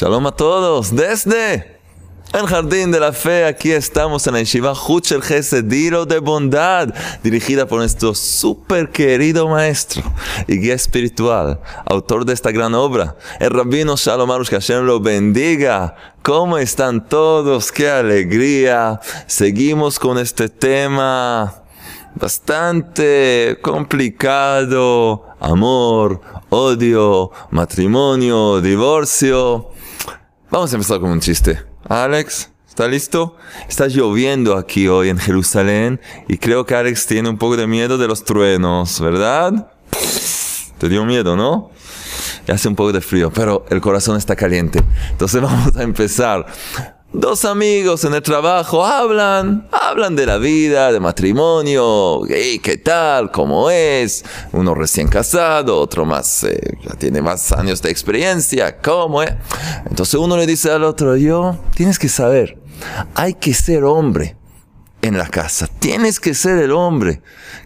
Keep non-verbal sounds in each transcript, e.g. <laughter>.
Shalom a todos desde el Jardín de la Fe. Aquí estamos en la Yeshiva Huchel Dilo de Bondad, dirigida por nuestro super querido maestro y guía espiritual, autor de esta gran obra, el Rabino Shalom Arush, que lo bendiga. ¿Cómo están todos? ¡Qué alegría! Seguimos con este tema bastante complicado. Amor, odio, matrimonio, divorcio. Vamos a empezar con un chiste. Alex, ¿está listo? Está lloviendo aquí hoy en Jerusalén y creo que Alex tiene un poco de miedo de los truenos, ¿verdad? Te dio miedo, ¿no? Y hace un poco de frío, pero el corazón está caliente. Entonces <laughs> vamos a empezar. Dos amigos en el trabajo hablan, hablan de la vida, de matrimonio, qué tal, cómo es, uno recién casado, otro más, eh, ya tiene más años de experiencia, cómo es. Entonces uno le dice al otro, yo, tienes que saber, hay que ser hombre en la casa. Tienes que ser el hombre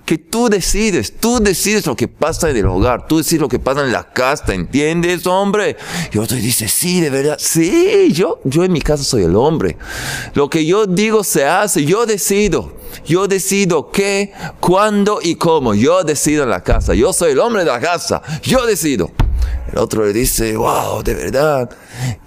que tú decides, tú decides lo que pasa en el hogar, tú decides lo que pasa en la casa, ¿entiendes, hombre? Y otro dice, sí, de verdad, sí, yo, yo en mi casa soy el hombre. Lo que yo digo se hace, yo decido. Yo decido qué, cuándo y cómo. Yo decido en la casa. Yo soy el hombre de la casa. Yo decido. El otro le dice, wow, de verdad,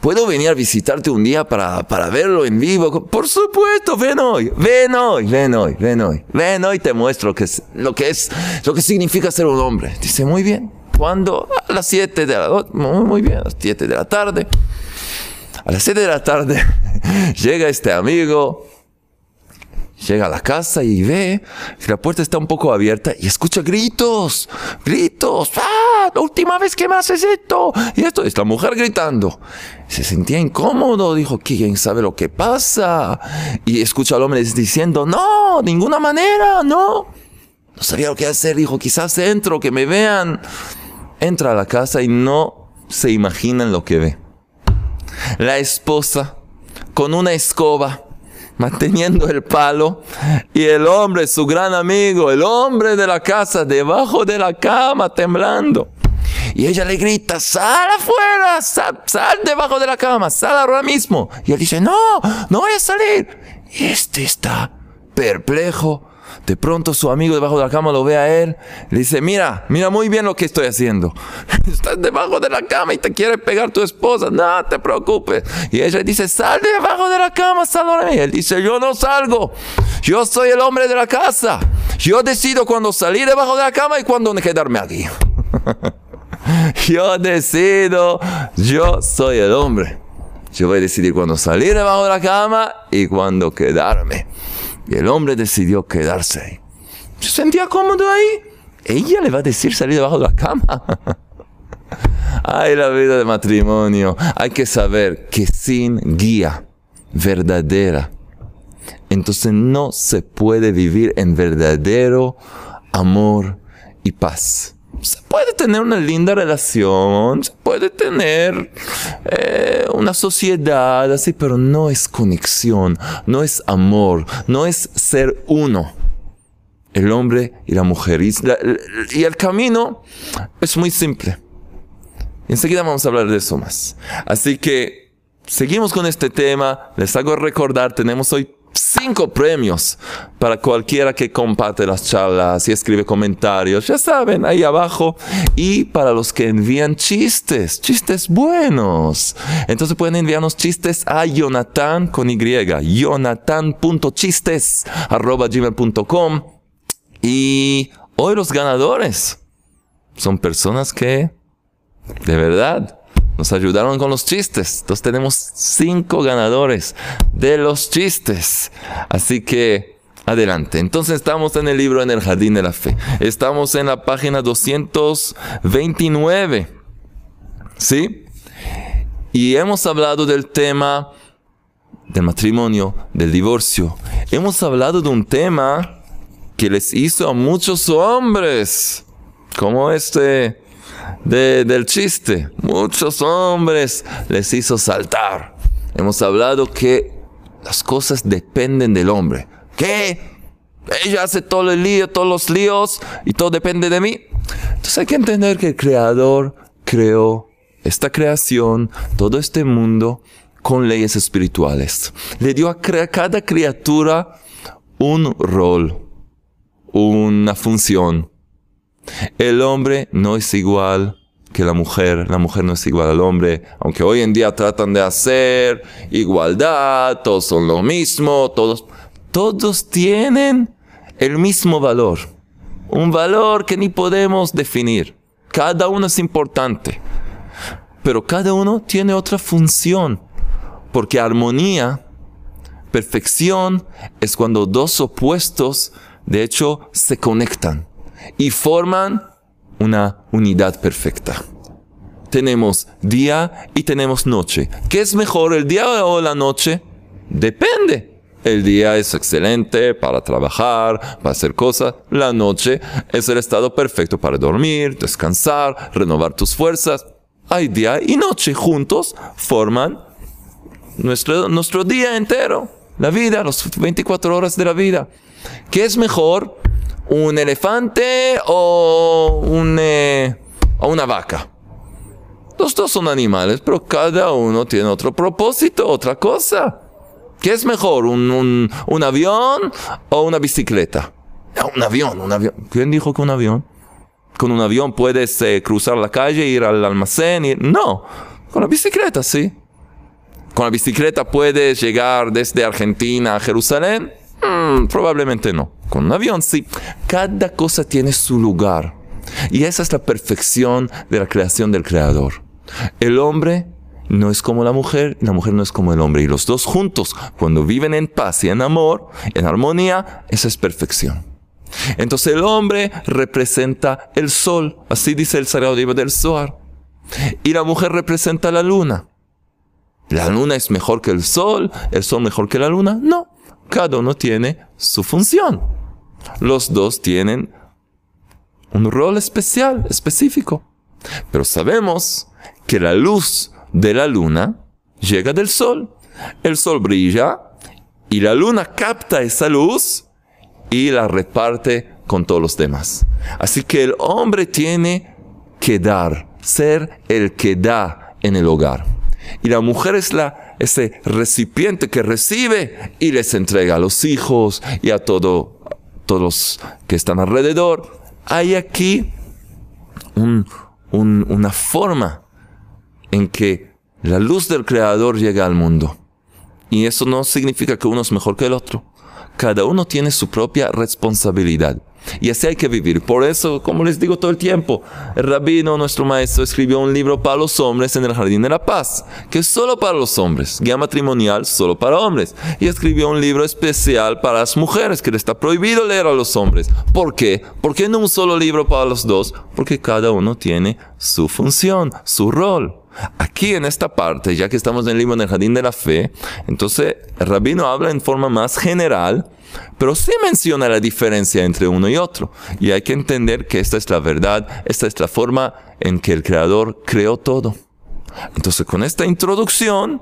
¿puedo venir a visitarte un día para, para verlo en vivo? Por supuesto, ven hoy, ven hoy, ven hoy, ven hoy, ven hoy, te muestro que es, lo que es, lo que significa ser un hombre. Dice, muy bien, ¿cuándo? A las 7 de la muy bien, a las 7 de la tarde. A las 7 de la tarde <laughs> llega este amigo, Llega a la casa y ve que la puerta está un poco abierta y escucha gritos, gritos. ¡Ah! La última vez que me haces esto. Y esto es la mujer gritando. Se sentía incómodo, dijo, ¿quién sabe lo que pasa? Y escucha al hombre diciendo, no, ninguna manera, no. No sabía lo que hacer, dijo, quizás entro, que me vean. Entra a la casa y no se imaginan lo que ve. La esposa con una escoba manteniendo el palo, y el hombre, su gran amigo, el hombre de la casa, debajo de la cama, temblando. Y ella le grita, sal afuera, sal, sal debajo de la cama, sal ahora mismo. Y él dice, no, no voy a salir. Y este está perplejo, de pronto su amigo debajo de la cama lo ve a él, le dice, mira, mira muy bien lo que estoy haciendo. <laughs> Estás debajo de la cama y te quiere pegar tu esposa, no te preocupes. Y ella dice, sal debajo de la cama, sal Y él dice, yo no salgo, yo soy el hombre de la casa. Yo decido cuando salir debajo de la cama y cuando quedarme aquí. <laughs> yo decido, yo soy el hombre. Yo voy a decidir cuando salir debajo de la cama y cuando quedarme. Y el hombre decidió quedarse ahí. Se sentía cómodo ahí. Ella le va a decir salir debajo de la cama. <laughs> Ay, la vida de matrimonio. Hay que saber que sin guía verdadera, entonces no se puede vivir en verdadero amor y paz. Se puede tener una linda relación, se puede tener eh, una sociedad así, pero no es conexión, no es amor, no es ser uno. El hombre y la mujer. Y, y el camino es muy simple. Enseguida vamos a hablar de eso más. Así que seguimos con este tema. Les hago recordar, tenemos hoy cinco premios para cualquiera que comparte las charlas y escribe comentarios, ya saben, ahí abajo. Y para los que envían chistes, chistes buenos. Entonces pueden enviarnos chistes a Jonathan con Y, jonathan.chistes arroba gmail.com. Y hoy los ganadores son personas que, de verdad, nos ayudaron con los chistes. Entonces tenemos cinco ganadores de los chistes. Así que adelante. Entonces estamos en el libro En el Jardín de la Fe. Estamos en la página 229. ¿Sí? Y hemos hablado del tema del matrimonio, del divorcio. Hemos hablado de un tema que les hizo a muchos hombres, como este del chiste. Muchos hombres les hizo saltar. Hemos hablado que las cosas dependen del hombre. ¿Qué? Ella hace todo el lío, todos los líos y todo depende de mí. Entonces hay que entender que el creador creó esta creación, todo este mundo, con leyes espirituales. Le dio a cada criatura un rol, una función. El hombre no es igual que la mujer, la mujer no es igual al hombre, aunque hoy en día tratan de hacer igualdad, todos son lo mismo, todos, todos tienen el mismo valor, un valor que ni podemos definir. Cada uno es importante, pero cada uno tiene otra función, porque armonía, perfección, es cuando dos opuestos, de hecho, se conectan y forman una unidad perfecta. Tenemos día y tenemos noche. ¿Qué es mejor, el día o la noche? Depende. El día es excelente para trabajar, para hacer cosas. La noche es el estado perfecto para dormir, descansar, renovar tus fuerzas. Hay día y noche juntos forman nuestro, nuestro día entero, la vida, las 24 horas de la vida. ¿Qué es mejor? Un elefante o, un, eh, o una vaca. Los dos son animales, pero cada uno tiene otro propósito, otra cosa. ¿Qué es mejor, un, un, avión o una bicicleta? un avión, un avión. ¿Quién dijo que un avión? Con un avión puedes eh, cruzar la calle, ir al almacén. Y... No, con la bicicleta sí. Con la bicicleta puedes llegar desde Argentina a Jerusalén. Mm, probablemente no. Con un avión sí. Cada cosa tiene su lugar. Y esa es la perfección de la creación del Creador. El hombre no es como la mujer, la mujer no es como el hombre. Y los dos juntos, cuando viven en paz y en amor, en armonía, esa es perfección. Entonces el hombre representa el sol, así dice el sagrado libro del Zohar. Y la mujer representa la luna. ¿La luna es mejor que el sol? ¿El sol mejor que la luna? No. Cada uno tiene su función. Los dos tienen un rol especial, específico. Pero sabemos que la luz de la luna llega del sol. El sol brilla y la luna capta esa luz y la reparte con todos los demás. Así que el hombre tiene que dar, ser el que da en el hogar. Y la mujer es la, ese recipiente que recibe y les entrega a los hijos y a todo, todos los que están alrededor. Hay aquí una forma en que la luz del Creador llega al mundo. Y eso no significa que uno es mejor que el otro. Cada uno tiene su propia responsabilidad. Y así hay que vivir. Por eso, como les digo todo el tiempo, el rabino, nuestro maestro, escribió un libro para los hombres en el Jardín de la Paz, que es solo para los hombres, guía matrimonial solo para hombres. Y escribió un libro especial para las mujeres, que le está prohibido leer a los hombres. ¿Por qué? ¿Por qué no un solo libro para los dos? Porque cada uno tiene su función, su rol. Aquí en esta parte, ya que estamos en el libro en el Jardín de la Fe, entonces el rabino habla en forma más general pero sí menciona la diferencia entre uno y otro. Y hay que entender que esta es la verdad, esta es la forma en que el Creador creó todo. Entonces con esta introducción,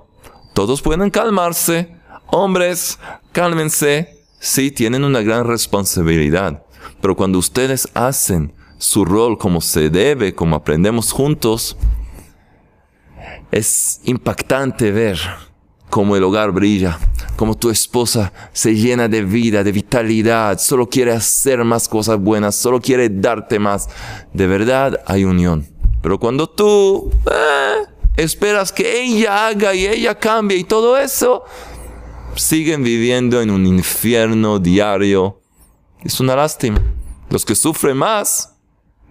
todos pueden calmarse. Hombres, cálmense. Sí, tienen una gran responsabilidad. Pero cuando ustedes hacen su rol como se debe, como aprendemos juntos, es impactante ver cómo el hogar brilla, como tu esposa se llena de vida, de vitalidad, solo quiere hacer más cosas buenas, solo quiere darte más. De verdad hay unión. Pero cuando tú eh, esperas que ella haga y ella cambie y todo eso, siguen viviendo en un infierno diario. Es una lástima. Los que sufren más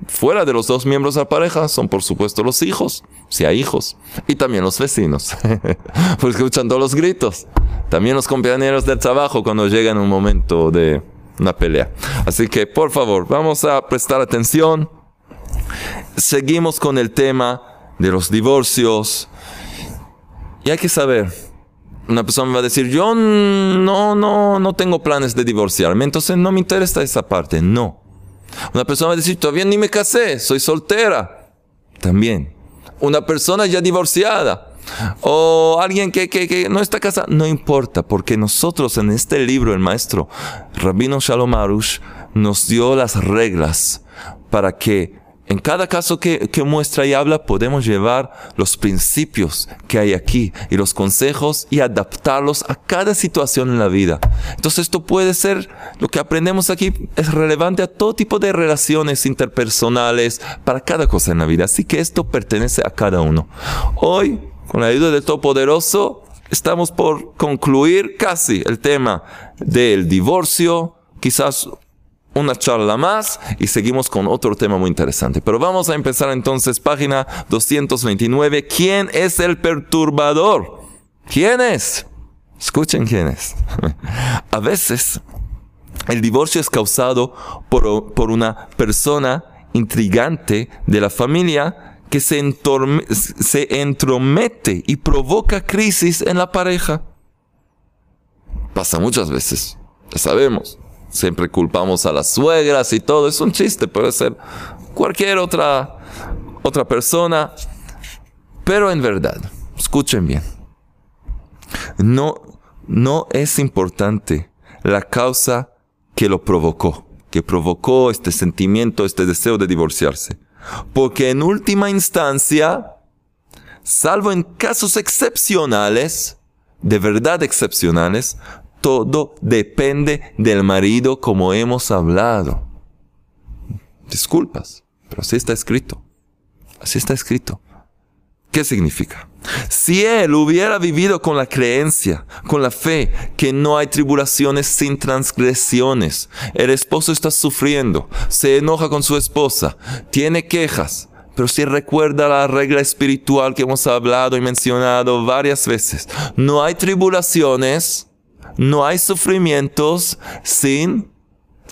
Fuera de los dos miembros de la pareja son por supuesto los hijos, si hay hijos, y también los vecinos, <laughs> porque escuchan todos los gritos. También los compañeros del trabajo cuando llegan un momento de una pelea. Así que por favor, vamos a prestar atención. Seguimos con el tema de los divorcios. Y hay que saber, una persona me va a decir, yo no, no, no tengo planes de divorciarme, entonces no me interesa esa parte. No. Una persona va a decir, todavía ni me casé, soy soltera. También. Una persona ya divorciada. O alguien que, que, no está casado. No importa, porque nosotros en este libro, el maestro Rabino Shalom Arush nos dio las reglas para que en cada caso que, muestra y habla, podemos llevar los principios que hay aquí y los consejos y adaptarlos a cada situación en la vida. Entonces esto puede ser, lo que aprendemos aquí es relevante a todo tipo de relaciones interpersonales, para cada cosa en la vida. Así que esto pertenece a cada uno. Hoy, con la ayuda del Todopoderoso, estamos por concluir casi el tema del divorcio, quizás una charla más y seguimos con otro tema muy interesante. Pero vamos a empezar entonces, página 229. ¿Quién es el perturbador? ¿Quién es? Escuchen quién es. <laughs> a veces el divorcio es causado por, por una persona intrigante de la familia que se, se entromete y provoca crisis en la pareja. Pasa muchas veces, ya sabemos siempre culpamos a las suegras y todo. Es un chiste, puede ser cualquier otra, otra persona. Pero en verdad, escuchen bien, no, no es importante la causa que lo provocó, que provocó este sentimiento, este deseo de divorciarse. Porque en última instancia, salvo en casos excepcionales, de verdad excepcionales, todo depende del marido como hemos hablado. Disculpas, pero así está escrito. Así está escrito. ¿Qué significa? Si él hubiera vivido con la creencia, con la fe, que no hay tribulaciones sin transgresiones, el esposo está sufriendo, se enoja con su esposa, tiene quejas, pero si recuerda la regla espiritual que hemos hablado y mencionado varias veces, no hay tribulaciones no hay sufrimientos sin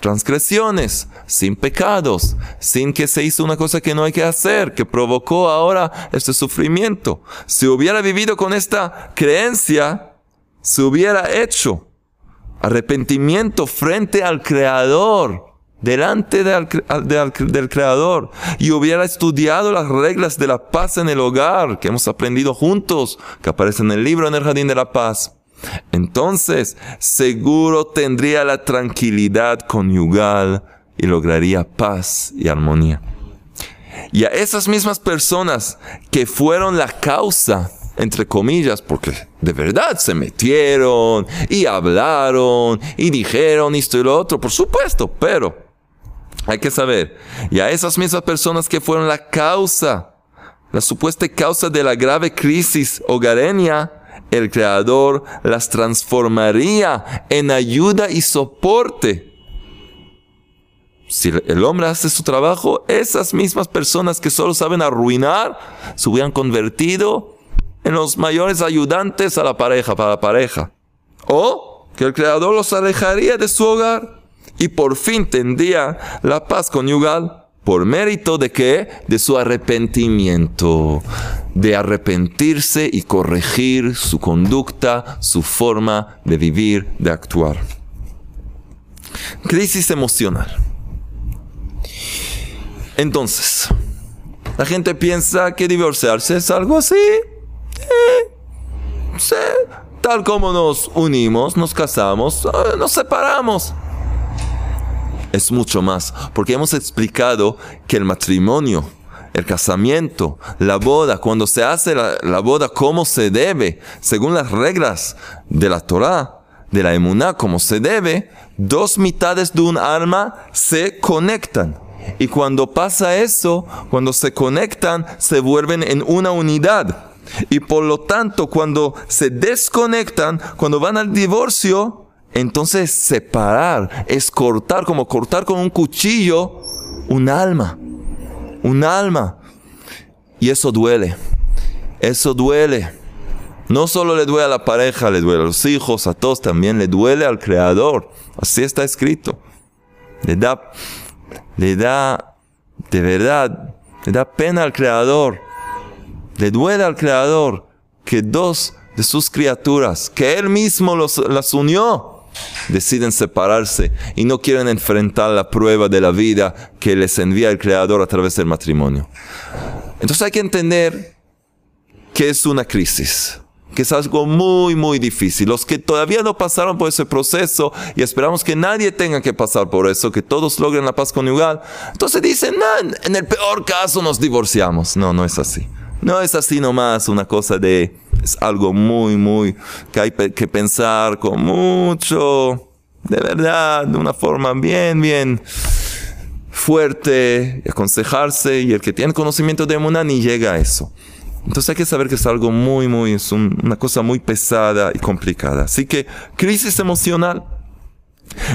transgresiones, sin pecados, sin que se hizo una cosa que no hay que hacer, que provocó ahora este sufrimiento. Si hubiera vivido con esta creencia, se hubiera hecho arrepentimiento frente al Creador, delante del, Creador, y hubiera estudiado las reglas de la paz en el hogar que hemos aprendido juntos, que aparece en el libro en el Jardín de la Paz entonces seguro tendría la tranquilidad conyugal y lograría paz y armonía. Y a esas mismas personas que fueron la causa, entre comillas, porque de verdad se metieron y hablaron y dijeron esto y lo otro, por supuesto, pero hay que saber, y a esas mismas personas que fueron la causa, la supuesta causa de la grave crisis hogareña, el Creador las transformaría en ayuda y soporte. Si el hombre hace su trabajo, esas mismas personas que solo saben arruinar se hubieran convertido en los mayores ayudantes a la pareja, para la pareja. O que el Creador los alejaría de su hogar y por fin tendría la paz conyugal por mérito de qué? De su arrepentimiento, de arrepentirse y corregir su conducta, su forma de vivir, de actuar. Crisis emocional. Entonces, la gente piensa que divorciarse es algo así. Eh, tal como nos unimos, nos casamos, eh, nos separamos es mucho más, porque hemos explicado que el matrimonio, el casamiento, la boda, cuando se hace la, boda como se debe, según las reglas de la Torah, de la emuná, como se debe, dos mitades de un alma se conectan. Y cuando pasa eso, cuando se conectan, se vuelven en una unidad. Y por lo tanto, cuando se desconectan, cuando van al divorcio, entonces separar es cortar, como cortar con un cuchillo, un alma. Un alma. Y eso duele. Eso duele. No solo le duele a la pareja, le duele a los hijos, a todos, también le duele al Creador. Así está escrito. Le da, le da, de verdad, le da pena al Creador. Le duele al Creador que dos de sus criaturas, que Él mismo las unió, deciden separarse y no quieren enfrentar la prueba de la vida que les envía el Creador a través del matrimonio. Entonces hay que entender qué es una crisis. que es algo muy, muy difícil. Los que todavía no pasaron por ese proceso y esperamos que nadie tenga que pasar por eso, que todos logren la paz conyugal, entonces dicen, no, en el peor caso nos divorciamos. No, no es así. No es así nomás una cosa de, es algo muy, muy, que hay que pensar con mucho, de verdad, de una forma bien, bien fuerte, aconsejarse, y el que tiene conocimiento de Emuná ni llega a eso. Entonces hay que saber que es algo muy, muy, es una cosa muy pesada y complicada. Así que crisis emocional.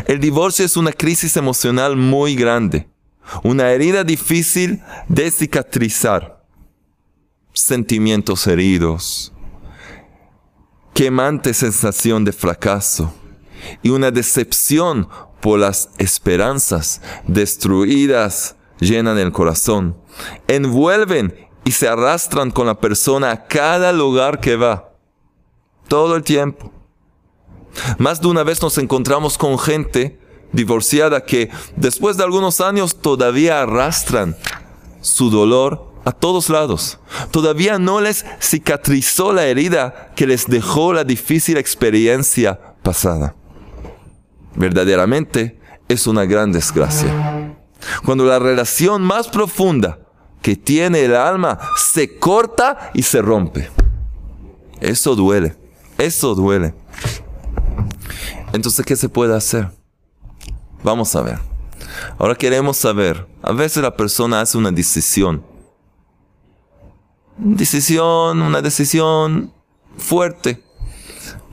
El divorcio es una crisis emocional muy grande. Una herida difícil de cicatrizar. Sentimientos heridos. Quemante sensación de fracaso. Y una decepción por las esperanzas destruidas llenan el corazón. Envuelven y se arrastran con la persona a cada lugar que va. Todo el tiempo. Más de una vez nos encontramos con gente divorciada que después de algunos años todavía arrastran su dolor a todos lados. Todavía no les cicatrizó la herida que les dejó la difícil experiencia pasada. Verdaderamente es una gran desgracia. Cuando la relación más profunda que tiene el alma se corta y se rompe. Eso duele, eso duele. Entonces, ¿qué se puede hacer? Vamos a ver. Ahora queremos saber, a veces la persona hace una decisión. Decisión, una decisión fuerte,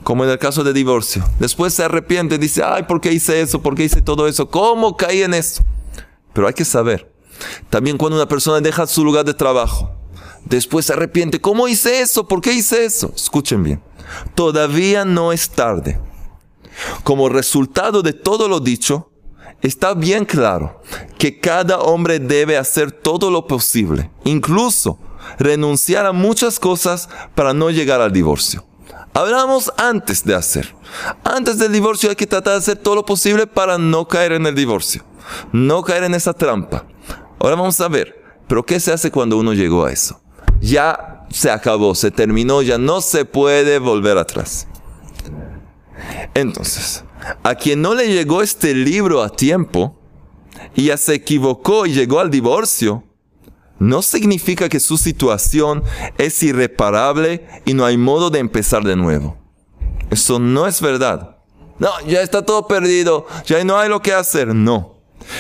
como en el caso de divorcio. Después se arrepiente, dice, ay, ¿por qué hice eso? ¿Por qué hice todo eso? ¿Cómo caí en eso? Pero hay que saber, también cuando una persona deja su lugar de trabajo, después se arrepiente. ¿Cómo hice eso? ¿Por qué hice eso? Escuchen bien. Todavía no es tarde. Como resultado de todo lo dicho, está bien claro que cada hombre debe hacer todo lo posible, incluso renunciar a muchas cosas para no llegar al divorcio. Hablamos antes de hacer. Antes del divorcio hay que tratar de hacer todo lo posible para no caer en el divorcio, no caer en esa trampa. Ahora vamos a ver, pero ¿qué se hace cuando uno llegó a eso? Ya se acabó, se terminó, ya no se puede volver atrás. Entonces, a quien no le llegó este libro a tiempo y ya se equivocó y llegó al divorcio, no significa que su situación es irreparable y no hay modo de empezar de nuevo. Eso no es verdad. No, ya está todo perdido, ya no hay lo que hacer. No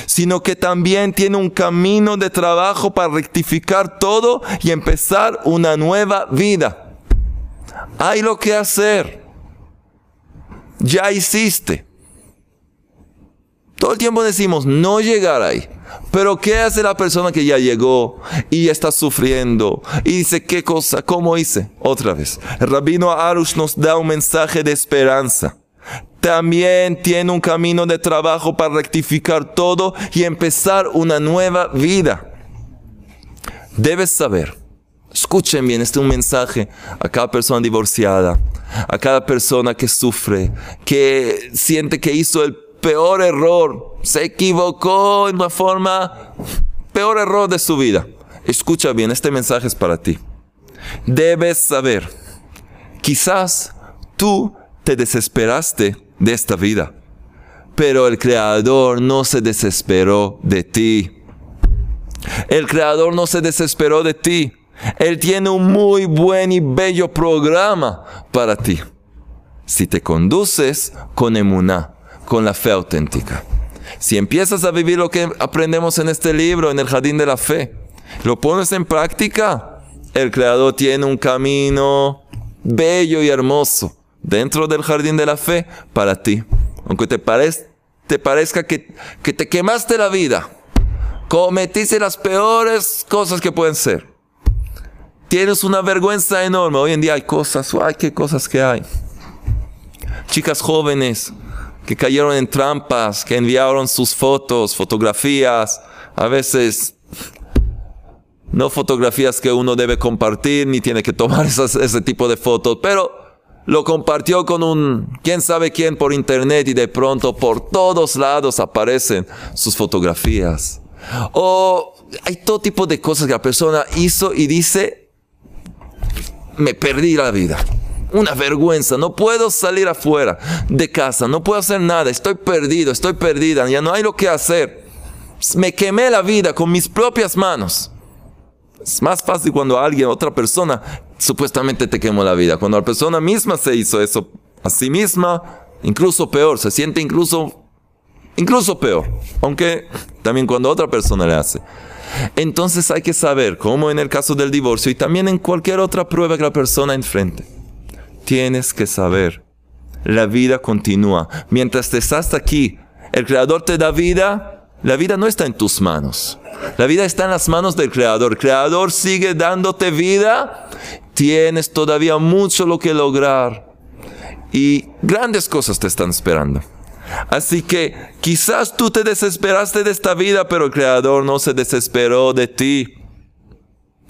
sino que también tiene un camino de trabajo para rectificar todo y empezar una nueva vida. Hay lo que hacer. Ya hiciste. Todo el tiempo decimos no llegar ahí. Pero ¿qué hace la persona que ya llegó y está sufriendo? Y dice, ¿qué cosa? ¿Cómo hice? Otra vez. Rabino Arush nos da un mensaje de esperanza también tiene un camino de trabajo para rectificar todo y empezar una nueva vida. Debes saber, escuchen bien, este es un mensaje a cada persona divorciada, a cada persona que sufre, que siente que hizo el peor error, se equivocó en una forma, peor error de su vida. Escucha bien, este mensaje es para ti. Debes saber, quizás tú te desesperaste de esta vida. Pero el Creador no se desesperó de ti. El Creador no se desesperó de ti. Él tiene un muy buen y bello programa para ti. Si te conduces con emuná, con la fe auténtica. Si empiezas a vivir lo que aprendemos en este libro, en el jardín de la fe, lo pones en práctica, el Creador tiene un camino bello y hermoso dentro del jardín de la fe para ti. Aunque te, parezca que, que te quemaste la vida, cometiste las peores cosas que pueden ser. Tienes una vergüenza enorme. Hoy en día hay cosas, ay, qué cosas que hay. Chicas jóvenes que cayeron en trampas, que enviaron sus fotos, fotografías, a veces no fotografías que uno debe compartir ni tiene que tomar <laughs> ese tipo de fotos, pero lo compartió con un quién sabe quién por internet y de pronto por todos lados aparecen sus fotografías. O hay todo tipo de cosas que la persona hizo y dice, me perdí la vida. Una vergüenza, no puedo salir afuera de casa, no puedo hacer nada, estoy perdido, estoy perdida, ya no hay lo que hacer. Me quemé la vida con mis propias manos. Es más fácil cuando alguien, otra persona, supuestamente te quemó la vida. Cuando la persona misma se hizo eso a sí misma, incluso peor, se siente incluso, incluso peor. Aunque también cuando otra persona le hace. Entonces hay que saber, como en el caso del divorcio y también en cualquier otra prueba que la persona enfrente, tienes que saber, la vida continúa. Mientras te estás aquí, el Creador te da vida, la vida no está en tus manos. La vida está en las manos del Creador. El Creador sigue dándote vida. Tienes todavía mucho lo que lograr. Y grandes cosas te están esperando. Así que quizás tú te desesperaste de esta vida, pero el Creador no se desesperó de ti.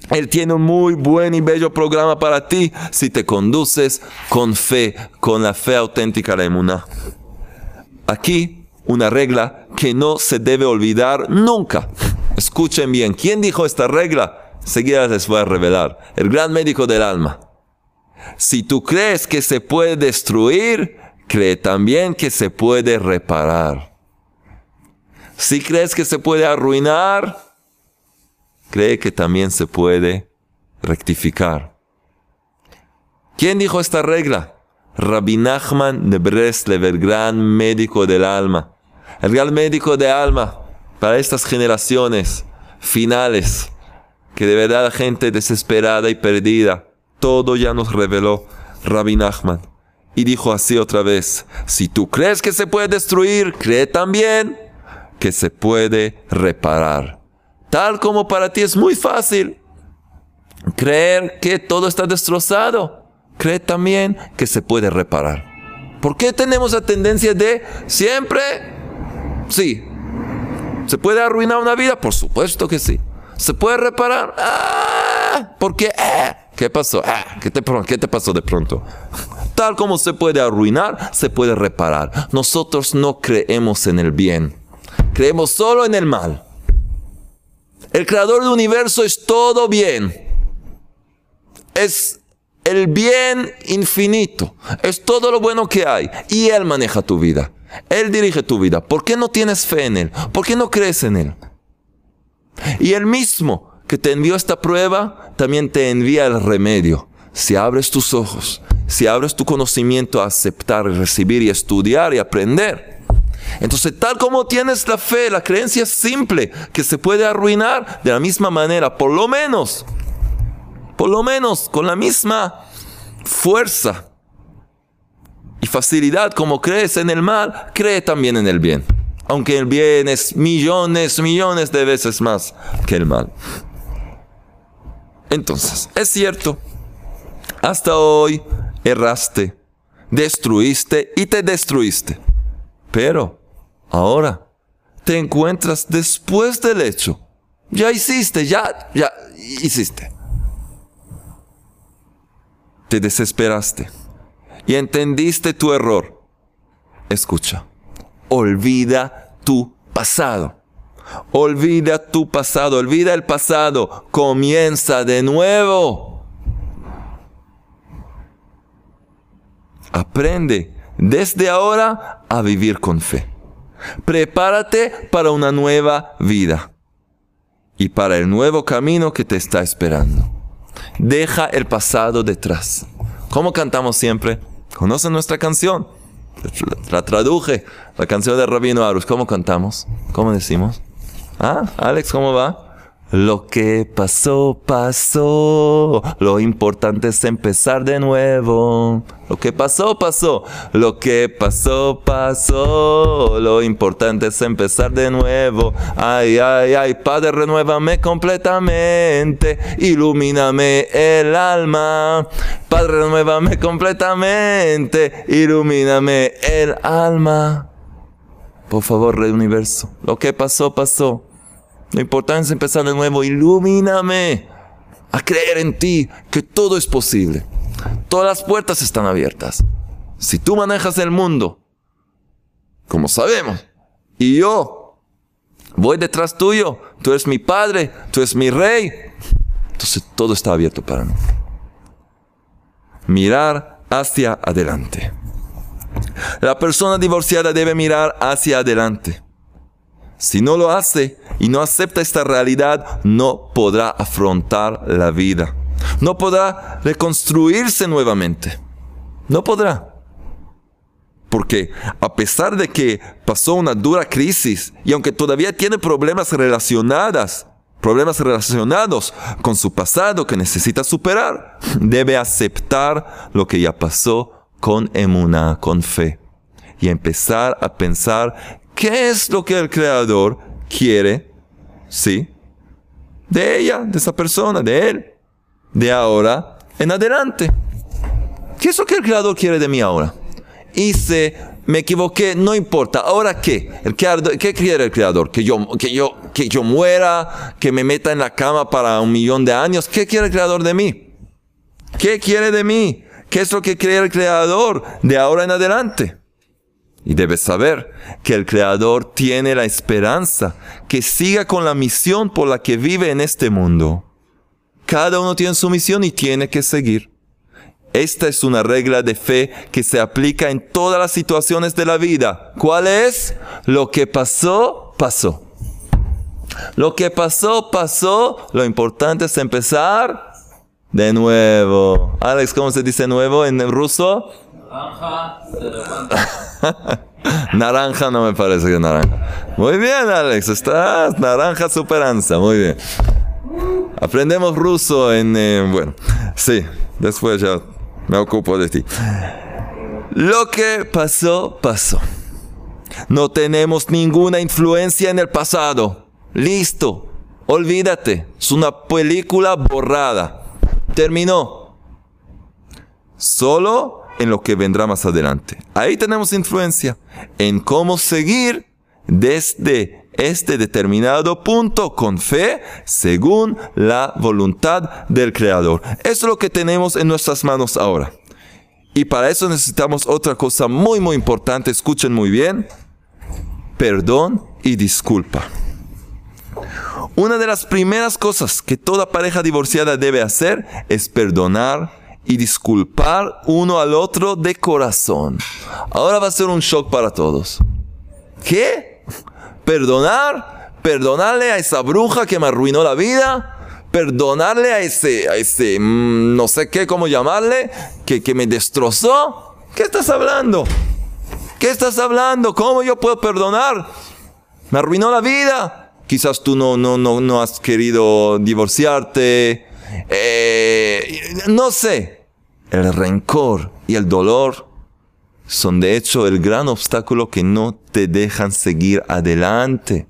Él tiene un muy buen y bello programa para ti si te conduces con fe, con la fe auténtica la emuná. Aquí una regla que no se debe olvidar nunca. Escuchen bien, ¿quién dijo esta regla? Seguida les voy a revelar. El gran médico del alma. Si tú crees que se puede destruir, cree también que se puede reparar. Si crees que se puede arruinar, cree que también se puede rectificar. ¿Quién dijo esta regla? Rabbi Nachman de Breslev, el gran médico del alma. El gran médico de alma para estas generaciones finales, que de verdad la gente desesperada y perdida, todo ya nos reveló Rabbi Nachman. Y dijo así otra vez, si tú crees que se puede destruir, cree también que se puede reparar. Tal como para ti es muy fácil creer que todo está destrozado, cree también que se puede reparar. ¿Por qué tenemos la tendencia de siempre? Sí. ¿Se puede arruinar una vida? Por supuesto que sí. ¿Se puede reparar? Ah, ¿Por qué? Ah, ¿Qué pasó? Ah, ¿qué, te, ¿Qué te pasó de pronto? Tal como se puede arruinar, se puede reparar. Nosotros no creemos en el bien. Creemos solo en el mal. El creador del universo es todo bien. Es el bien infinito. Es todo lo bueno que hay. Y Él maneja tu vida. Él dirige tu vida. ¿Por qué no tienes fe en Él? ¿Por qué no crees en Él? Y Él mismo que te envió esta prueba, también te envía el remedio. Si abres tus ojos, si abres tu conocimiento a aceptar, recibir y estudiar y aprender. Entonces, tal como tienes la fe, la creencia simple que se puede arruinar, de la misma manera, por lo menos, por lo menos con la misma fuerza y facilidad como crees en el mal, cree también en el bien. Aunque el bien es millones, millones de veces más que el mal. Entonces, es cierto, hasta hoy erraste, destruiste y te destruiste. Pero ahora te encuentras después del hecho. Ya hiciste, ya, ya hiciste. Te desesperaste y entendiste tu error. Escucha, olvida tu pasado. Olvida tu pasado, olvida el pasado, comienza de nuevo. Aprende desde ahora a vivir con fe. Prepárate para una nueva vida y para el nuevo camino que te está esperando. Deja el pasado detrás. ¿Cómo cantamos siempre? ¿Conocen nuestra canción? La traduje, la canción de Rabino Arus. ¿Cómo cantamos? ¿Cómo decimos? ¿Ah? Alex, ¿cómo va? Lo que pasó, pasó. Lo importante es empezar de nuevo. Lo que pasó, pasó. Lo que pasó, pasó. Lo importante es empezar de nuevo. Ay, ay, ay, Padre, renuévame completamente. Ilumíname el alma. Padre, renuévame completamente. Ilumíname el alma. Por favor, Rey Universo. Lo que pasó, pasó. Lo importante es empezar de nuevo. Ilumíname a creer en ti que todo es posible. Todas las puertas están abiertas. Si tú manejas el mundo, como sabemos, y yo voy detrás tuyo, tú eres mi padre, tú eres mi rey, entonces todo está abierto para mí. Mirar hacia adelante. La persona divorciada debe mirar hacia adelante. Si no lo hace y no acepta esta realidad, no podrá afrontar la vida. No podrá reconstruirse nuevamente. No podrá. Porque a pesar de que pasó una dura crisis y aunque todavía tiene problemas relacionadas, problemas relacionados con su pasado que necesita superar, debe aceptar lo que ya pasó con emuna, con fe, y empezar a pensar qué es lo que el Creador quiere, ¿sí? De ella, de esa persona, de él, de ahora en adelante. ¿Qué es lo que el Creador quiere de mí ahora? Hice, me equivoqué, no importa. ¿Ahora qué? ¿Qué quiere el Creador? ¿Que yo, que, yo, ¿Que yo muera? ¿Que me meta en la cama para un millón de años? ¿Qué quiere el Creador de mí? ¿Qué quiere de mí? ¿Qué es lo que quiere el Creador de ahora en adelante? Y debes saber que el Creador tiene la esperanza que siga con la misión por la que vive en este mundo. Cada uno tiene su misión y tiene que seguir. Esta es una regla de fe que se aplica en todas las situaciones de la vida. ¿Cuál es? Lo que pasó, pasó. Lo que pasó, pasó. Lo importante es empezar de nuevo. Alex, ¿cómo se dice nuevo en ruso? Naranja. <laughs> naranja no me parece que naranja. Muy bien, Alex. Estás naranja superanza. Muy bien. Aprendemos ruso en... Eh, bueno, sí. Después ya me ocupo de ti. Lo que pasó, pasó. No tenemos ninguna influencia en el pasado. Listo. Olvídate. Es una película borrada. Terminó. Solo en lo que vendrá más adelante. Ahí tenemos influencia en cómo seguir desde este determinado punto con fe según la voluntad del Creador. Eso es lo que tenemos en nuestras manos ahora. Y para eso necesitamos otra cosa muy muy importante, escuchen muy bien, perdón y disculpa. Una de las primeras cosas que toda pareja divorciada debe hacer es perdonar y disculpar uno al otro de corazón. Ahora va a ser un shock para todos. ¿Qué? perdonar, perdonarle a esa bruja que me arruinó la vida, perdonarle a ese, a ese, mm, no sé qué, cómo llamarle, que, que me destrozó. ¿Qué estás hablando? ¿Qué estás hablando? ¿Cómo yo puedo perdonar? Me arruinó la vida. Quizás tú no, no, no, no has querido divorciarte. Eh, no sé. El rencor y el dolor son de hecho el gran obstáculo que no te dejan seguir adelante.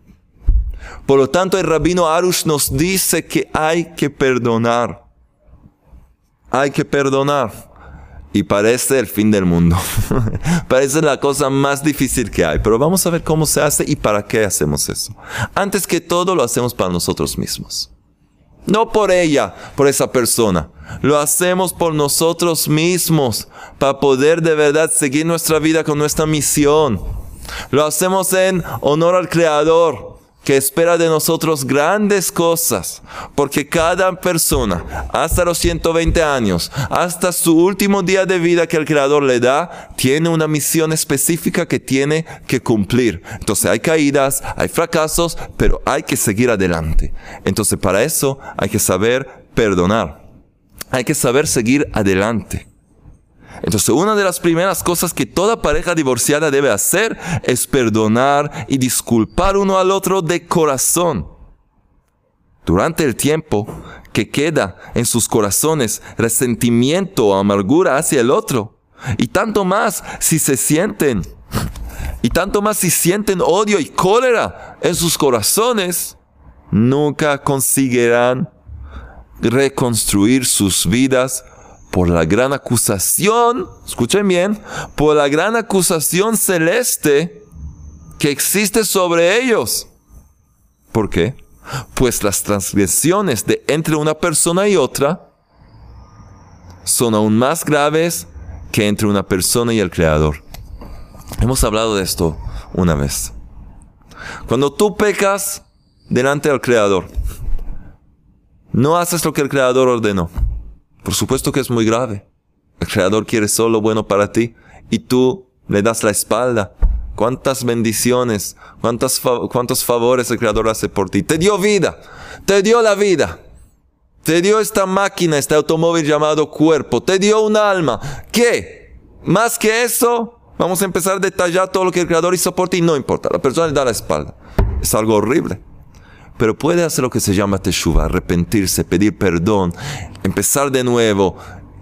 Por lo tanto, el rabino Arush nos dice que hay que perdonar. Hay que perdonar. Y parece el fin del mundo. <laughs> parece la cosa más difícil que hay. Pero vamos a ver cómo se hace y para qué hacemos eso. Antes que todo, lo hacemos para nosotros mismos. No por ella, por esa persona. Lo hacemos por nosotros mismos, para poder de verdad seguir nuestra vida con nuestra misión. Lo hacemos en honor al Creador, que espera de nosotros grandes cosas, porque cada persona, hasta los 120 años, hasta su último día de vida que el Creador le da, tiene una misión específica que tiene que cumplir. Entonces hay caídas, hay fracasos, pero hay que seguir adelante. Entonces para eso hay que saber perdonar. Hay que saber seguir adelante. Entonces, una de las primeras cosas que toda pareja divorciada debe hacer es perdonar y disculpar uno al otro de corazón. Durante el tiempo que queda en sus corazones resentimiento o amargura hacia el otro, y tanto más si se sienten, y tanto más si sienten odio y cólera en sus corazones, nunca conseguirán reconstruir sus vidas por la gran acusación, escuchen bien, por la gran acusación celeste que existe sobre ellos. ¿Por qué? Pues las transgresiones de entre una persona y otra son aún más graves que entre una persona y el Creador. Hemos hablado de esto una vez. Cuando tú pecas delante del Creador, no haces lo que el Creador ordenó. Por supuesto que es muy grave. El Creador quiere solo bueno para ti y tú le das la espalda. Cuántas bendiciones, cuántos, cuántos favores el Creador hace por ti. Te dio vida, te dio la vida. Te dio esta máquina, este automóvil llamado cuerpo. Te dio un alma. ¿Qué? Más que eso, vamos a empezar a detallar todo lo que el Creador hizo por ti. No importa, la persona le da la espalda. Es algo horrible. Pero puede hacer lo que se llama teshuva, arrepentirse, pedir perdón, empezar de nuevo,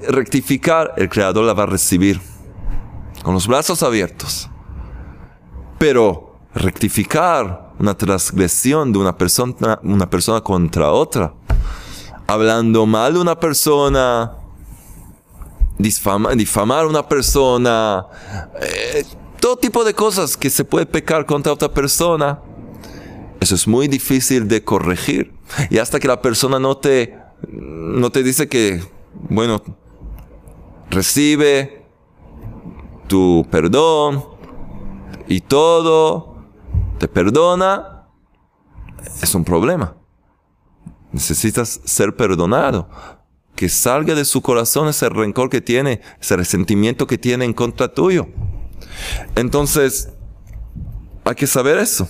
rectificar. El Creador la va a recibir con los brazos abiertos. Pero rectificar una transgresión de una persona, una persona contra otra, hablando mal de una persona, difamar a una persona, eh, todo tipo de cosas que se puede pecar contra otra persona, eso es muy difícil de corregir. Y hasta que la persona no te, no te dice que, bueno, recibe tu perdón, y todo te perdona, es un problema. Necesitas ser perdonado. Que salga de su corazón ese rencor que tiene, ese resentimiento que tiene en contra tuyo. Entonces, hay que saber eso.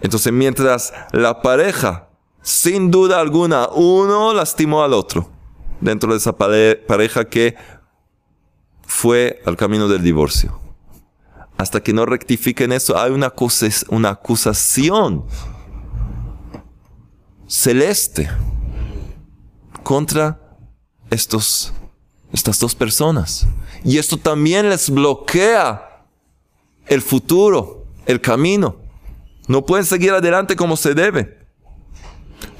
Entonces, mientras la pareja, sin duda alguna, uno lastimó al otro, dentro de esa pareja que fue al camino del divorcio hasta que no rectifiquen eso, hay una, acusación celeste contra estos, estas dos personas. Y esto también les bloquea el futuro, el camino. No pueden seguir adelante como se debe.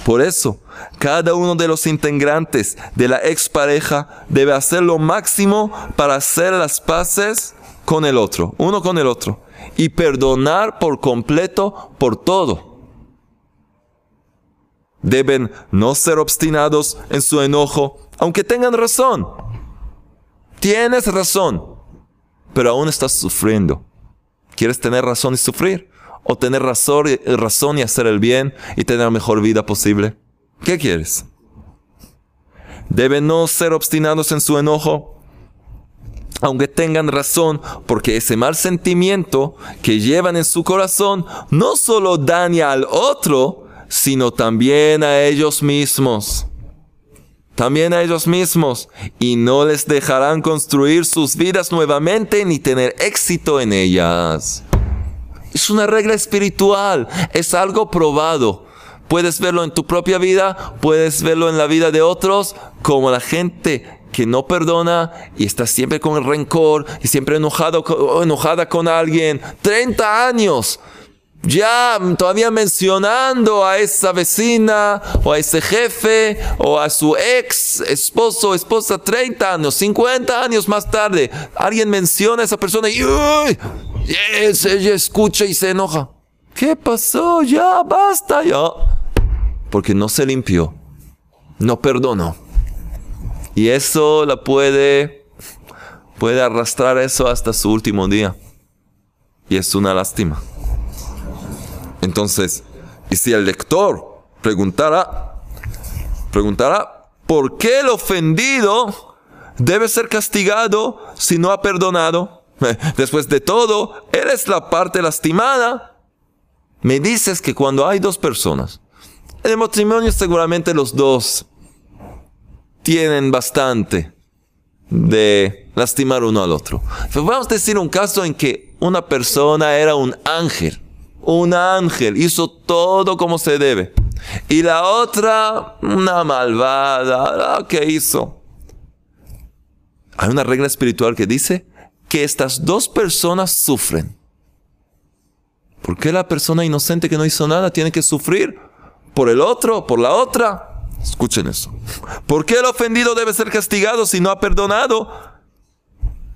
Por eso, cada uno de los integrantes de la expareja debe hacer lo máximo para hacer las paces con el otro, uno con el otro, y perdonar por completo por todo. Deben no ser obstinados en su enojo, aunque tengan razón. Tienes razón, pero aún estás sufriendo. ¿Quieres tener razón y sufrir? ¿O tener razón, razón y hacer el bien y tener la mejor vida posible? ¿Qué quieres? Deben no ser obstinados en su enojo, aunque tengan razón, porque ese mal sentimiento que llevan en su corazón no solo daña al otro, sino también a ellos mismos. También a ellos mismos. Y no les dejarán construir sus vidas nuevamente ni tener éxito en ellas. Es una regla espiritual, es algo probado. Puedes verlo en tu propia vida, puedes verlo en la vida de otros, como la gente que no perdona y está siempre con el rencor y siempre enojado, enojada con alguien. 30 años. Ya todavía mencionando a esa vecina o a ese jefe o a su ex esposo o esposa 30 años, 50 años más tarde, alguien menciona a esa persona y ella escucha y se enoja. ¿Qué pasó? Ya, basta, ya. Porque no se limpió, no perdonó. Y eso la puede, puede arrastrar eso hasta su último día. Y es una lástima. Entonces, y si el lector preguntara, preguntara, ¿por qué el ofendido debe ser castigado si no ha perdonado? <laughs> Después de todo, eres la parte lastimada. Me dices que cuando hay dos personas, en el matrimonio seguramente los dos tienen bastante de lastimar uno al otro. vamos a decir un caso en que una persona era un ángel. Un ángel hizo todo como se debe. Y la otra, una malvada, ¿qué hizo? Hay una regla espiritual que dice que estas dos personas sufren. ¿Por qué la persona inocente que no hizo nada tiene que sufrir? ¿Por el otro? ¿Por la otra? Escuchen eso. ¿Por qué el ofendido debe ser castigado si no ha perdonado?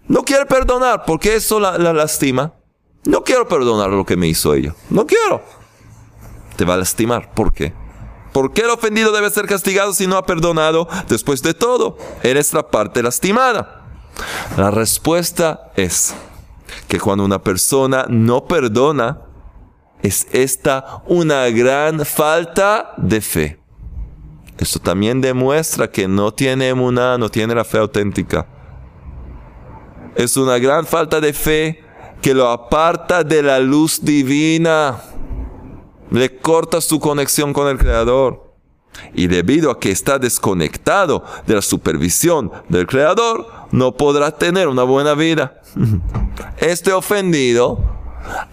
No quiere perdonar porque eso la, lastima. No quiero perdonar lo que me hizo ella. No quiero. Te va a lastimar. ¿Por qué? ¿Por qué el ofendido debe ser castigado si no ha perdonado? Después de todo, eres la parte lastimada. La respuesta es que cuando una persona no perdona, es esta una gran falta de fe. Esto también demuestra que no tiene emuná, no tiene la fe auténtica. es una gran falta de fe que lo aparta de la luz divina. Le corta su conexión con el Creador. Y debido a que está desconectado de la supervisión del Creador, no podrá tener una buena vida. <laughs> Este ofendido,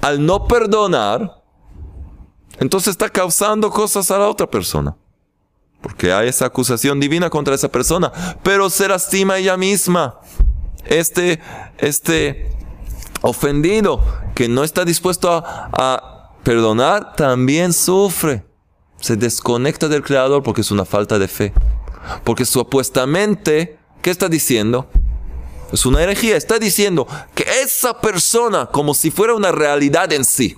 al no perdonar, entonces está causando cosas a la otra persona. Porque hay esa acusación divina contra esa persona, pero se lastima ella misma. Este, este ofendido que no está dispuesto a, a perdonar, también sufre. Se desconecta del Creador porque es una falta de fe. Porque supuestamente, ¿qué está diciendo? Es una herejía. Está diciendo que esa persona, como si fuera una realidad en sí,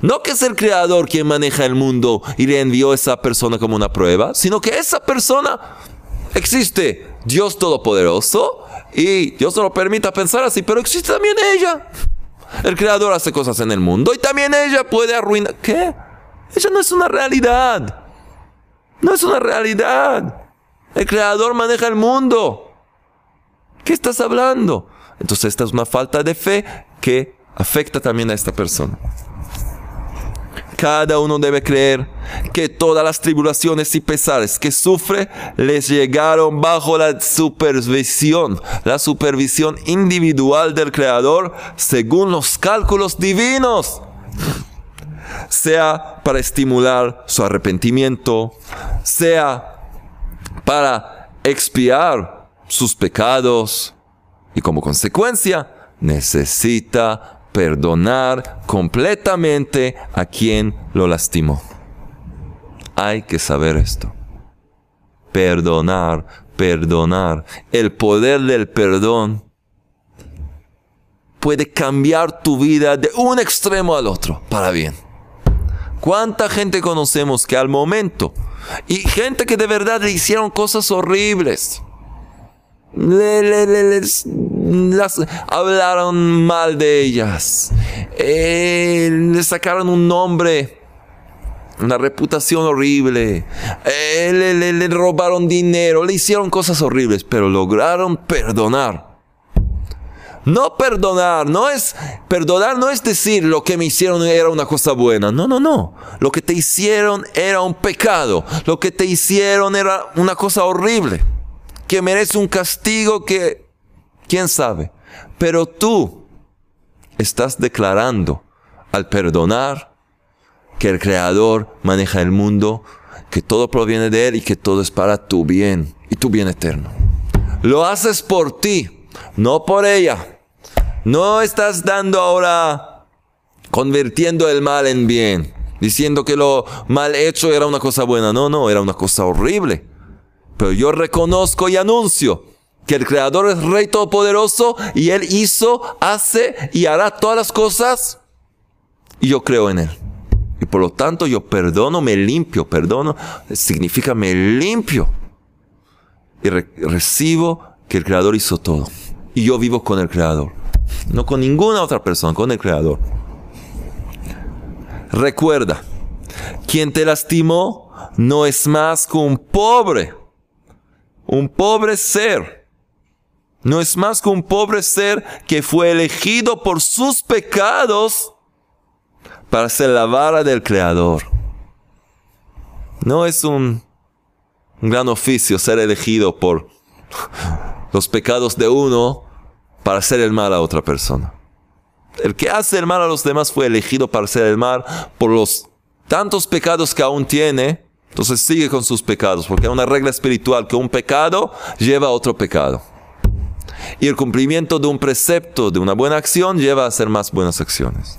no que es el creador quien maneja el mundo y le envió a esa persona como una prueba, sino que esa persona existe Dios Todopoderoso y Dios no lo permita pensar así, pero existe también ella. El creador hace cosas en el mundo y también ella puede arruinar. ¿Qué? Ella no es una realidad. No es una realidad. El creador maneja el mundo. ¿Qué estás hablando? Entonces esta es una falta de fe que afecta también a esta persona. Cada uno debe creer que todas las tribulaciones y pesares que sufre les llegaron bajo la supervisión, la supervisión individual del Creador según los cálculos divinos. Sea para estimular su arrepentimiento, sea para expiar sus pecados y como consecuencia necesita perdonar completamente a quien lo lastimó. Hay que saber esto. Perdonar, perdonar. El poder del perdón puede cambiar tu vida de un extremo al otro para bien. ¿Cuánta gente conocemos que al momento, y gente que de verdad le hicieron cosas horribles, le, las, hablaron mal de ellas, eh, le sacaron un nombre, una reputación horrible, eh, le, le robaron dinero, le hicieron cosas horribles, pero lograron perdonar. No perdonar, no es perdonar no es decir lo que me hicieron era una cosa buena. No, no, no. Lo que te hicieron era un pecado. Lo que te hicieron era una cosa horrible que merece un castigo que, quién sabe. Pero tú estás declarando al perdonar que el Creador maneja el mundo, que todo proviene de Él y que todo es para tu bien y tu bien eterno. Lo haces por ti, no por ella. No estás dando ahora, convirtiendo el mal en bien, diciendo que lo mal hecho era una cosa buena. No, no, era una cosa horrible. Pero yo reconozco y anuncio que el Creador es Rey Todopoderoso y Él hizo, hace y hará todas las cosas y yo creo en Él. Y por lo tanto yo perdono, me limpio, perdono significa me limpio y recibo que el Creador hizo todo. Y yo vivo con el Creador, no con ninguna otra persona, con el Creador. Recuerda, quien te lastimó no es más que un pobre un pobre ser. No es más que un pobre ser que fue elegido por sus pecados para ser la vara del Creador. No es un, gran oficio ser elegido por los pecados de uno para hacer el mal a otra persona. El que hace el mal a los demás fue elegido para hacer el mal por los tantos pecados que aún tiene entonces sigue con sus pecados, porque hay una regla espiritual que un pecado lleva a otro pecado. Y el cumplimiento de un precepto, de una buena acción, lleva a hacer más buenas acciones.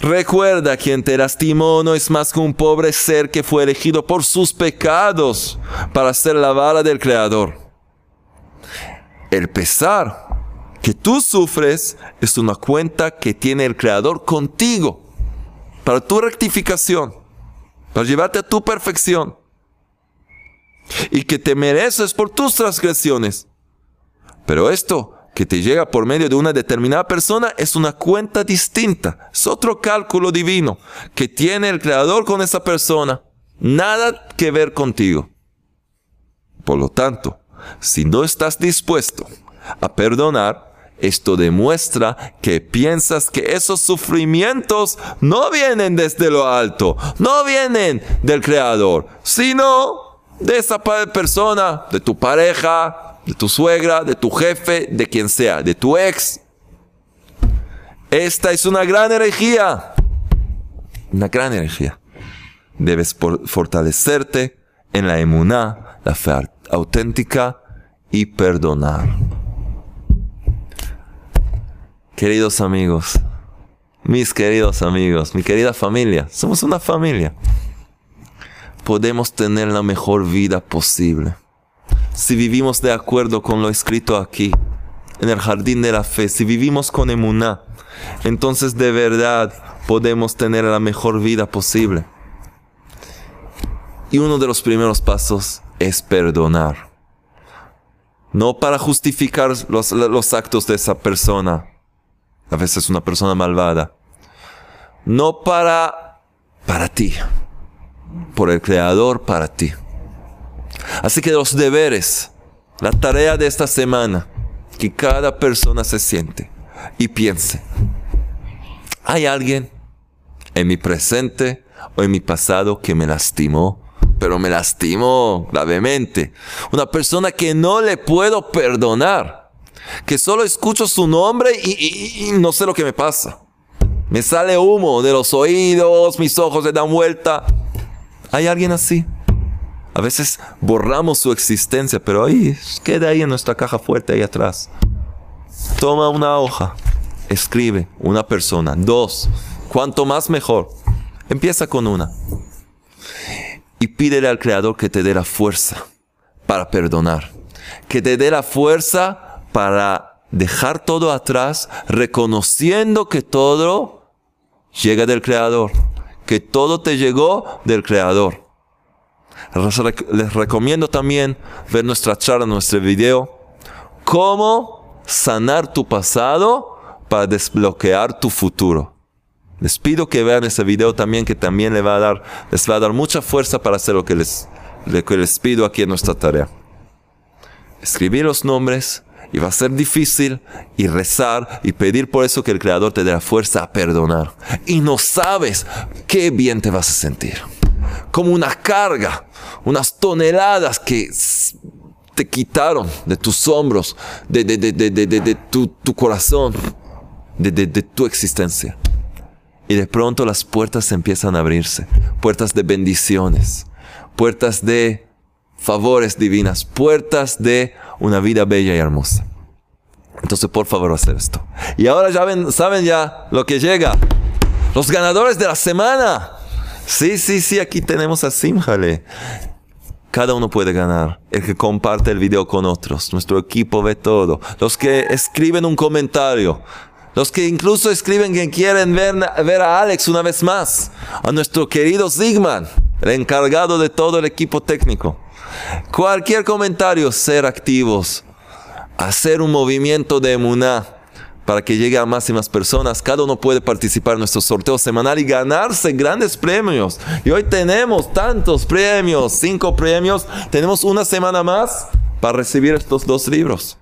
Recuerda, quien te lastimó no es más que un pobre ser que fue elegido por sus pecados para ser la vara del Creador. El pesar que tú sufres es una cuenta que tiene el Creador contigo para tu rectificación para llevarte a tu perfección y que te mereces por tus transgresiones. Pero esto que te llega por medio de una determinada persona es una cuenta distinta, es otro cálculo divino que tiene el Creador con esa persona, nada que ver contigo. Por lo tanto, si no estás dispuesto a perdonar, esto demuestra que piensas que esos sufrimientos no vienen desde lo alto, no vienen del Creador, sino de esa persona, de tu pareja, de tu suegra, de tu jefe, de quien sea, de tu ex. Esta es una gran herejía. Una gran herejía. Debes fortalecerte en la emuná, la fe auténtica y perdonar. Queridos amigos, mis queridos amigos, mi querida familia, somos una familia. Podemos tener la mejor vida posible. Si vivimos de acuerdo con lo escrito aquí, en el jardín de la fe, si vivimos con emuná, entonces de verdad podemos tener la mejor vida posible. Y uno de los primeros pasos es perdonar. No para justificar los, los actos de esa persona, a veces una persona malvada. No para, para ti, por el Creador para ti. Así que los deberes, la tarea de esta semana, que cada persona se siente y piense, ¿hay alguien en mi presente o en mi pasado que me lastimó? Pero me lastimó gravemente. Una persona que no le puedo perdonar que solo escucho su nombre y, no sé lo que me pasa. Me sale humo de los oídos, mis ojos se dan vuelta. ¿Hay alguien así? A veces borramos su existencia, pero ahí queda ahí en nuestra caja fuerte ahí atrás. Toma una hoja, escribe una persona, dos, cuanto más mejor. Empieza con una. Y pídele al Creador que te dé la fuerza para perdonar. Que te dé la fuerza para dejar todo atrás, reconociendo que todo llega del Creador, que todo te llegó del Creador. Les recomiendo también ver nuestra charla, nuestro video, cómo sanar tu pasado para desbloquear tu futuro. Les pido que vean ese video también, que también les va a dar, les va a dar mucha fuerza para hacer lo que les, lo que les pido aquí en nuestra tarea. Escribir los nombres, y va a ser difícil y rezar y pedir por eso que el Creador te dé la fuerza a perdonar. Y no sabes qué bien te vas a sentir. Como una carga, unas toneladas que te quitaron de tus hombros, de, de, de, de tu, tu corazón, de tu existencia. Y de pronto las puertas empiezan a abrirse. Puertas de bendiciones. Puertas de favores divinas. Puertas de una vida bella y hermosa. Entonces, por favor, hacer esto. Y ahora ya ven, saben ya lo que llega. Los ganadores de la semana. Sí, sí, sí, aquí tenemos a Simjale. Cada uno puede ganar. El que comparte el video con otros. Nuestro equipo ve todo. Los que escriben un comentario. Los que incluso escriben que quieren ver, ver a Alex una vez más. A nuestro querido Zigman, el encargado de todo el equipo técnico. Cualquier comentario, ser activos, hacer un movimiento de emuná para que llegue a más y más personas. Cada uno puede participar en nuestro sorteo semanal y ganarse grandes premios. Y hoy tenemos tantos premios, cinco premios. Tenemos una semana más para recibir estos dos libros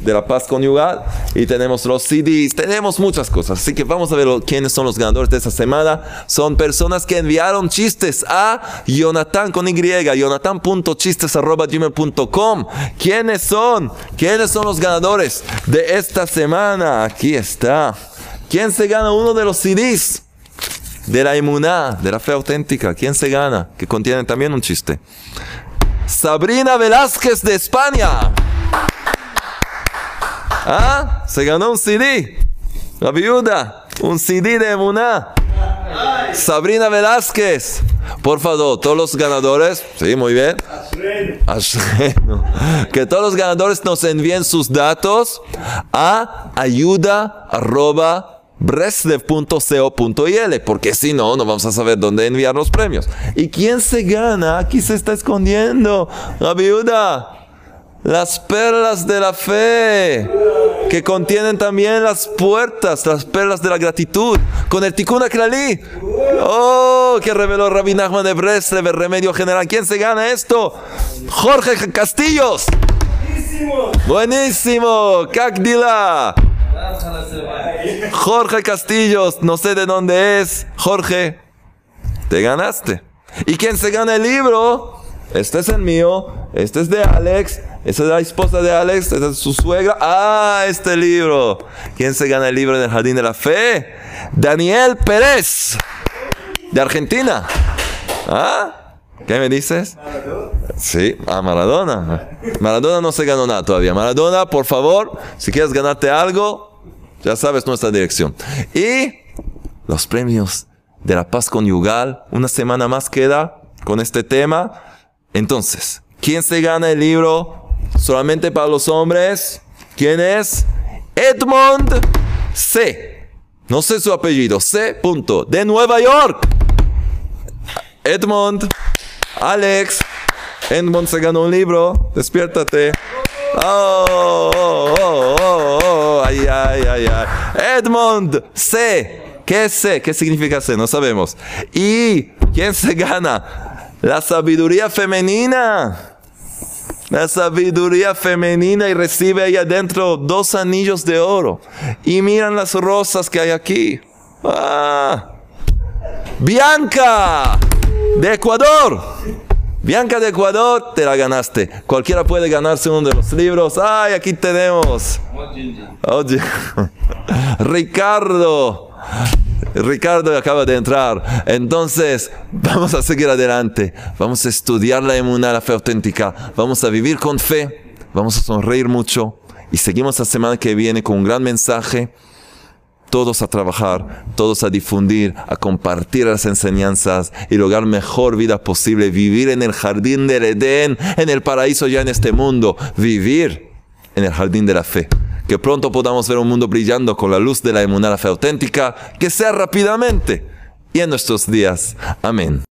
de la paz conyugal y tenemos los CDs, tenemos muchas cosas. Así que vamos a ver quiénes son los ganadores de esta semana. Son personas que enviaron chistes a Jonathan con Y, jonathan.chistes.gmail.com. ¿Quiénes son? ¿Quiénes son los ganadores de esta semana? Aquí está. ¿Quién se gana uno de los CDs? De la inmunidad, de la fe auténtica. ¿Quién se gana? Que contiene también un chiste. Sabrina Velázquez de España. ¿Ah? Se ganó un CD. La viuda. Un CD de Emuná. Sabrina Velázquez. Por favor, todos los ganadores. Sí, muy bien. <laughs> Que todos los ganadores nos envíen sus datos a ayuda porque si no, no vamos a saber dónde enviar los premios. ¿Y quién se gana? Aquí se está escondiendo. La viuda las perlas de la fe, que contienen también las puertas, las perlas de la gratitud, con el Tikkun Aklali. Oh, que reveló Rabbi Nachman de Breslev, remedio general. ¿Quién se gana esto? Jorge Castillos. Buenísimo. Cacdila. Jorge Castillos, no sé de dónde es. Jorge, te ganaste. ¿Y quién se gana el libro? Este es el mío, este es de Alex, esta es la esposa de Alex, esta es su suegra. Ah, este libro. ¿Quién se gana el libro en el Jardín de la Fe? Daniel Pérez, de Argentina. ¿Ah? ¿Qué me dices? Sí, a Maradona. Maradona no se ganó nada todavía. Maradona, por favor, si quieres ganarte algo, ya sabes nuestra dirección. Y los premios de la paz conyugal. Una semana más queda con este tema. Entonces, ¿quién se gana el libro solamente para los hombres? ¿Quién es? Edmond C. No sé su apellido. C. Punto. De Nueva York. Edmond. Alex. Edmond se ganó un libro. Despiértate. Oh, oh, oh, oh, oh. Ay, ay, ay, ay. Edmond C. ¿Qué es C? ¿Qué significa C? No sabemos. ¿Y quién se gana? La sabiduría femenina. La sabiduría femenina y recibe ahí adentro dos anillos de oro. Y miran las rosas que hay aquí. Ah. Bianca de Ecuador. Bianca de Ecuador, te la ganaste. Cualquiera puede ganarse uno de los libros. Ay, aquí tenemos. Oye. <laughs> Ricardo. Ricardo acaba de entrar. Entonces, vamos a seguir adelante. Vamos a estudiar la emuná, la fe auténtica. Vamos a vivir con fe. Vamos a sonreír mucho. Y seguimos la semana que viene con un gran mensaje. Todos a trabajar, todos a difundir, a compartir las enseñanzas y lograr mejor vida posible. Vivir en el jardín del Edén, en el paraíso ya en este mundo. Vivir en el jardín de la fe que pronto podamos ver un mundo brillando con la luz de la emuná, fe auténtica, que sea rápidamente y en nuestros días. Amén.